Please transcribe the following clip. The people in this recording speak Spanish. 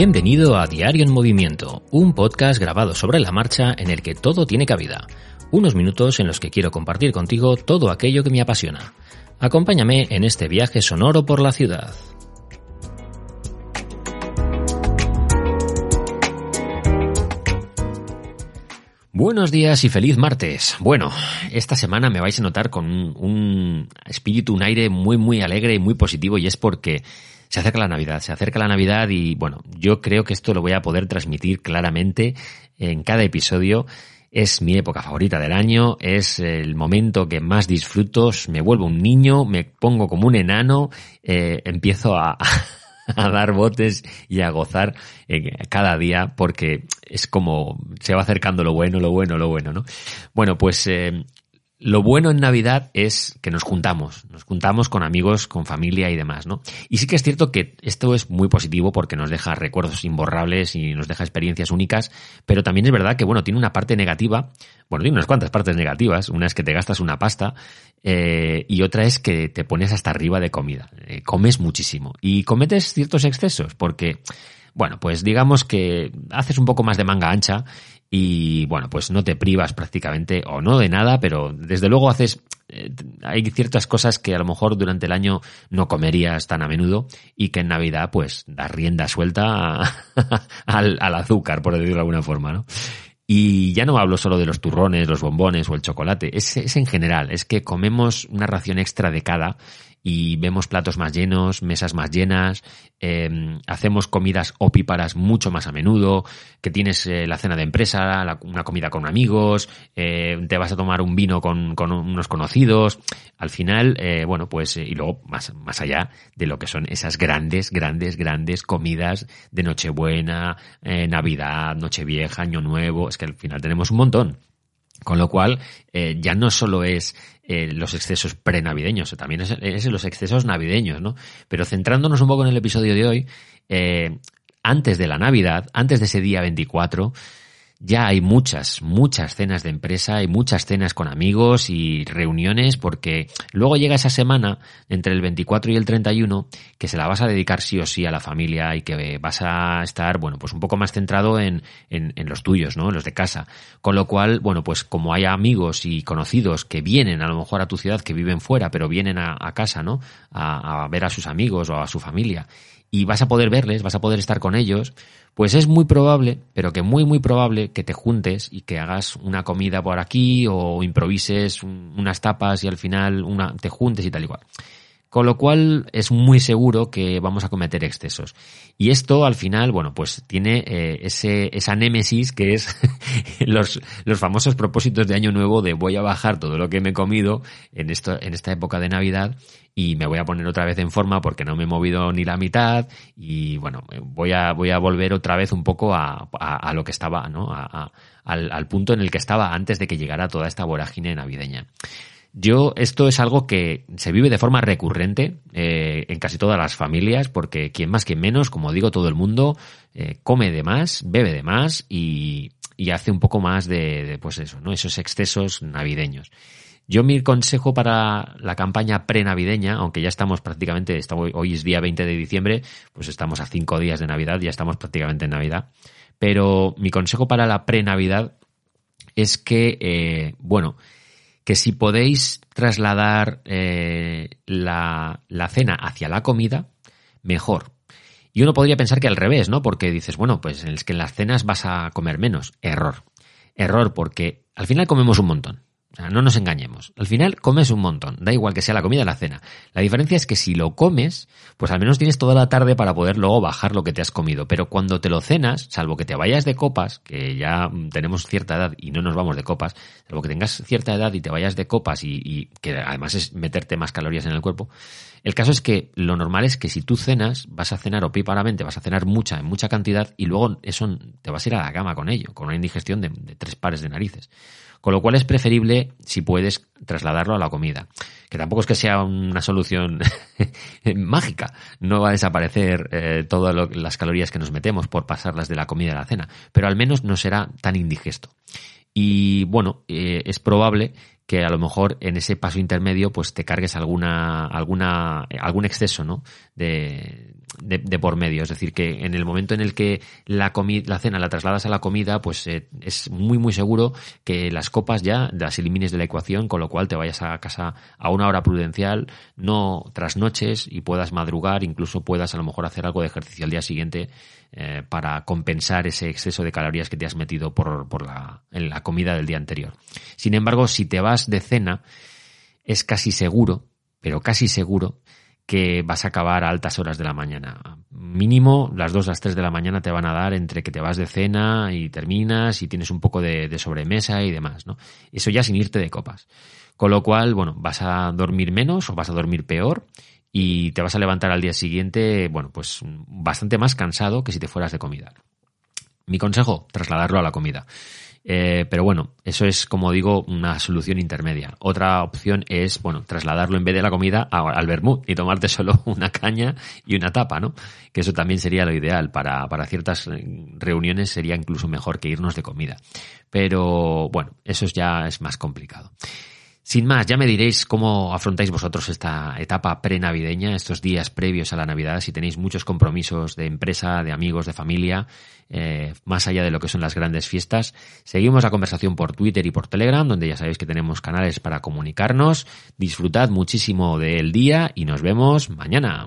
Bienvenido a Diario en Movimiento, un podcast grabado sobre la marcha en el que todo tiene cabida. Unos minutos en los que quiero compartir contigo todo aquello que me apasiona. Acompáñame en este viaje sonoro por la ciudad. Buenos días y feliz martes. Bueno, esta semana me vais a notar con un, espíritu, un aire muy, muy alegre y muy positivo y es porque se acerca la Navidad, se acerca la Navidad y bueno, yo creo que esto lo voy a poder transmitir claramente en cada episodio. Es mi época favorita del año, es el momento que más disfruto, me vuelvo un niño, me pongo como un enano, eh, empiezo a, a dar botes y a gozar cada día porque es como se va acercando lo bueno, lo bueno, lo bueno, ¿no? Bueno, pues eh, lo bueno en Navidad es que nos juntamos, nos juntamos con amigos, con familia y demás, ¿no? Y sí que es cierto que esto es muy positivo porque nos deja recuerdos imborrables y nos deja experiencias únicas, pero también es verdad que, bueno, tiene una parte negativa, bueno, tiene unas cuantas partes negativas, una es que te gastas una pasta eh, y otra es que te pones hasta arriba de comida, eh, comes muchísimo. Y cometes ciertos excesos porque bueno, pues digamos que haces un poco más de manga ancha y bueno, pues no te privas prácticamente o no de nada, pero desde luego haces eh, hay ciertas cosas que a lo mejor durante el año no comerías tan a menudo y que en Navidad pues das rienda suelta al, al, azúcar, por decirlo de alguna forma, ¿no? Y ya no hablo solo de los turrones, los bombones o el chocolate, es, es en general, es que comemos una ración extra de cada y vemos platos más llenos, mesas más llenas, em, hacemos comidas opíparas mucho más a menudo, que tienes eh, la cena de empresa, una comida con amigos, eh, te vas a tomar un vino con, con unos conocidos. Al final, eh, bueno, pues, y luego más, más allá de lo que son esas grandes, grandes, grandes comidas de Nochebuena, Navidad, Nochevieja, Año Nuevo, es que al final tenemos un montón. Con lo cual, ya no solo es eh, los excesos prenavideños, también es, es, los excesos navideños, ¿no? Pero centrándonos un poco en el episodio de hoy, eh, antes de la Navidad, antes de ese día 24, ya hay muchas, muchas cenas de empresa, hay muchas cenas con amigos y reuniones porque luego llega esa semana entre el 24 y el 31 que se la vas a dedicar sí o sí a la familia y que vas a estar, bueno, pues un poco más centrado en, en, los tuyos, ¿no? En los de casa. Con lo cual, bueno, pues como hay amigos y conocidos que vienen a lo mejor a tu ciudad, que viven fuera, pero vienen a, casa, ¿no? A, a ver a sus amigos o a su familia y vas a poder verles, vas a poder estar con ellos, pues es muy probable, pero que muy, muy probable que te juntes y que hagas una comida por aquí o improvises unas tapas y al final una, te juntes y tal igual. Con lo cual es muy seguro que vamos a cometer excesos. Y esto al final, bueno, pues tiene eh, ese, esa némesis que es los, los famosos propósitos de Año Nuevo de voy a bajar todo lo que me he comido en, esto, en esta época de Navidad y me voy a poner otra vez en forma porque no me he movido ni la mitad y bueno, voy a, voy a volver otra vez un poco a, a, lo que estaba, ¿no? A, al, al punto en el que estaba antes de que llegara toda esta vorágine navideña. Yo, esto es algo que se vive de forma recurrente eh, en casi todas las familias, porque quien más, quien menos, como digo, todo el mundo eh, come de más, bebe de más y, y hace un poco más de, de, pues eso, ¿no? Esos excesos navideños. Yo mi consejo para la campaña prenavideña, aunque ya estamos prácticamente, estamos, hoy es día 20 de diciembre, pues estamos a cinco días de Navidad, ya estamos prácticamente en Navidad. Pero mi consejo para la prenavidad es que, eh, bueno, que si podéis trasladar eh, la, la cena hacia la comida, mejor. Y uno podría pensar que al revés, ¿no? Porque dices, bueno, pues es que en las cenas vas a comer menos. Error. Error porque al final comemos un montón. No nos engañemos. Al final comes un montón, da igual que sea la comida o la cena. La diferencia es que si lo comes, pues al menos tienes toda la tarde para poder luego bajar lo que te has comido. Pero cuando te lo cenas, salvo que te vayas de copas, que ya tenemos cierta edad y no nos vamos de copas, salvo que tengas cierta edad y te vayas de copas y, y que además es meterte más calorías en el cuerpo, el caso es que lo normal es que si tú cenas, vas a cenar opíparamente, vas a cenar mucha, en mucha cantidad, y luego eso te vas a ir a la cama con ello, con una indigestión de, tres pares de narices. Con lo cual es preferible, si puedes, trasladarlo a la comida. Que tampoco es que sea una solución mágica. No va a desaparecer eh, todas las calorías que nos metemos por pasarlas de la comida a la cena. Pero al menos no será tan indigesto. Y bueno, eh, es probable que a lo mejor en ese paso intermedio pues te cargues alguna, alguna, algún exceso, ¿no? De, de, por medio. Es decir, que en el momento en el que la, la cena la trasladas a la comida, pues eh, es muy, muy seguro que las copas ya las elimines de la ecuación, con lo cual te vayas a casa a una hora prudencial, no tras noches y puedas madrugar, incluso puedas a lo mejor hacer algo de ejercicio al día siguiente eh, para compensar ese exceso de calorías que te has metido por, por la, en la comida del día anterior. Sin embargo, si te vas de cena, es casi seguro, pero casi seguro, que vas a acabar a altas horas de la mañana. Mínimo las 2, las 3 de la mañana te van a dar entre que te vas de cena y terminas y tienes un poco de, de, sobremesa y demás, ¿no? Eso ya sin irte de copas. Con lo cual, bueno, vas a dormir menos o vas a dormir peor y te vas a levantar al día siguiente, bueno, pues bastante más cansado que si te fueras de comida. Mi consejo, trasladarlo a la comida. Eh, pero bueno, eso es, como digo, una solución intermedia. Otra opción es, bueno, trasladarlo en vez de la comida al vermut y tomarte solo una caña y una tapa, ¿no? Que eso también sería lo ideal. Para, para ciertas reuniones sería incluso mejor que irnos de comida. Pero bueno, eso ya es más complicado. Sin más, ya me diréis cómo afrontáis vosotros esta etapa prenavideña, estos días previos a la Navidad, si tenéis muchos compromisos de empresa, de amigos, de familia, eh, más allá de lo que son las grandes fiestas. Seguimos la conversación por Twitter y por Telegram, donde ya sabéis que tenemos canales para comunicarnos. Disfrutad muchísimo del día y nos vemos mañana.